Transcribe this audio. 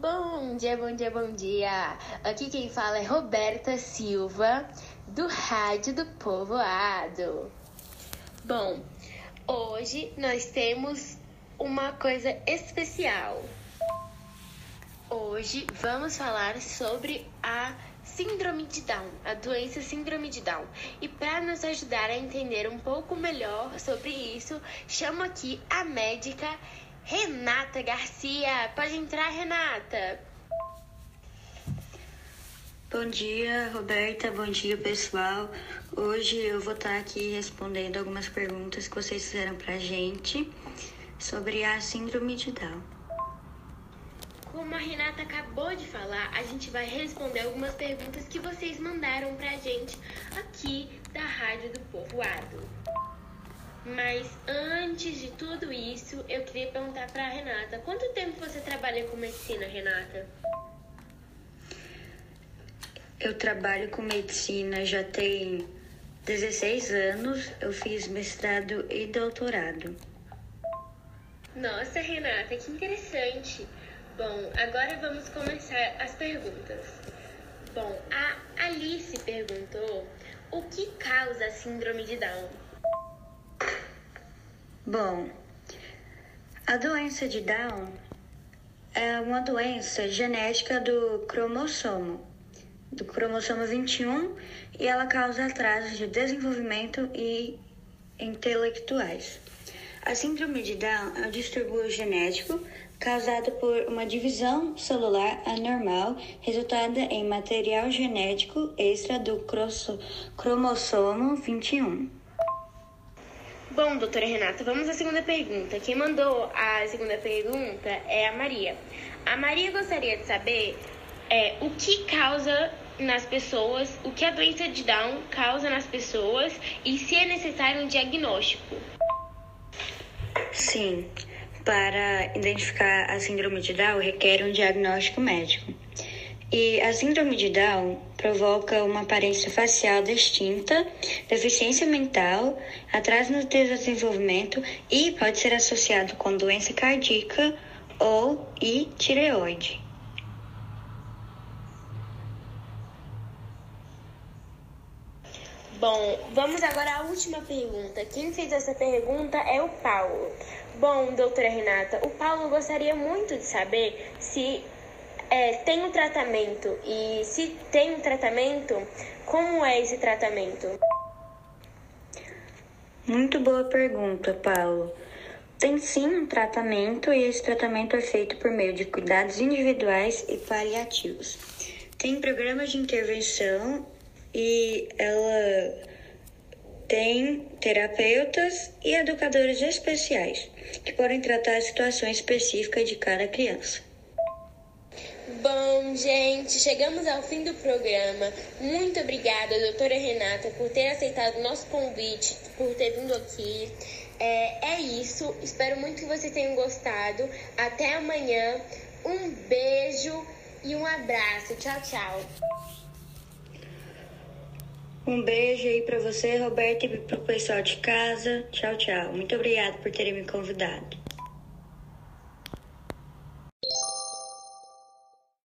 Bom dia, bom dia, bom dia! Aqui quem fala é Roberta Silva, do Rádio do Povoado. Bom, hoje nós temos uma coisa especial. Hoje vamos falar sobre a Síndrome de Down, a doença Síndrome de Down. E para nos ajudar a entender um pouco melhor sobre isso, chamo aqui a médica Renata Garcia. Pode entrar, Renata. Bom dia, Roberta. Bom dia, pessoal. Hoje eu vou estar aqui respondendo algumas perguntas que vocês fizeram pra gente sobre a síndrome de Down. Como a Renata acabou de falar, a gente vai responder algumas perguntas que vocês mandaram pra gente aqui da Rádio do Povoado. Mas antes de tudo isso, eu queria perguntar para Renata: quanto tempo você trabalha com medicina, Renata? Eu trabalho com medicina já tem 16 anos. Eu fiz mestrado e doutorado. Nossa, Renata, que interessante. Bom, agora vamos começar as perguntas. Bom, a Alice perguntou o que causa a síndrome de Down. Bom, a doença de Down é uma doença genética do cromossomo, do cromossomo 21, e ela causa atrasos de desenvolvimento e intelectuais. A síndrome de Down é um distúrbio genético causado por uma divisão celular anormal resultada em material genético extra do cromossomo 21. Bom, doutora Renata, vamos à segunda pergunta. Quem mandou a segunda pergunta é a Maria. A Maria gostaria de saber é, o que causa nas pessoas, o que a doença de Down causa nas pessoas e se é necessário um diagnóstico. Sim, para identificar a síndrome de Down requer um diagnóstico médico. E a síndrome de Down provoca uma aparência facial distinta, deficiência mental, atraso no desenvolvimento e pode ser associado com doença cardíaca ou e tireoide. Bom, vamos agora à última pergunta. Quem fez essa pergunta é o Paulo. Bom, doutora Renata, o Paulo gostaria muito de saber se é, tem um tratamento e se tem um tratamento, como é esse tratamento? Muito boa pergunta, Paulo. Tem sim um tratamento e esse tratamento é feito por meio de cuidados individuais e paliativos. Tem programas de intervenção e ela tem terapeutas e educadores especiais que podem tratar situações específicas de cada criança. Bom, gente, chegamos ao fim do programa. Muito obrigada, doutora Renata, por ter aceitado o nosso convite, por ter vindo aqui. É, é isso. Espero muito que vocês tenham gostado. Até amanhã. Um beijo e um abraço. Tchau, tchau. Um beijo aí para você, Roberto, e para o pessoal de casa. Tchau, tchau. Muito obrigada por terem me convidado.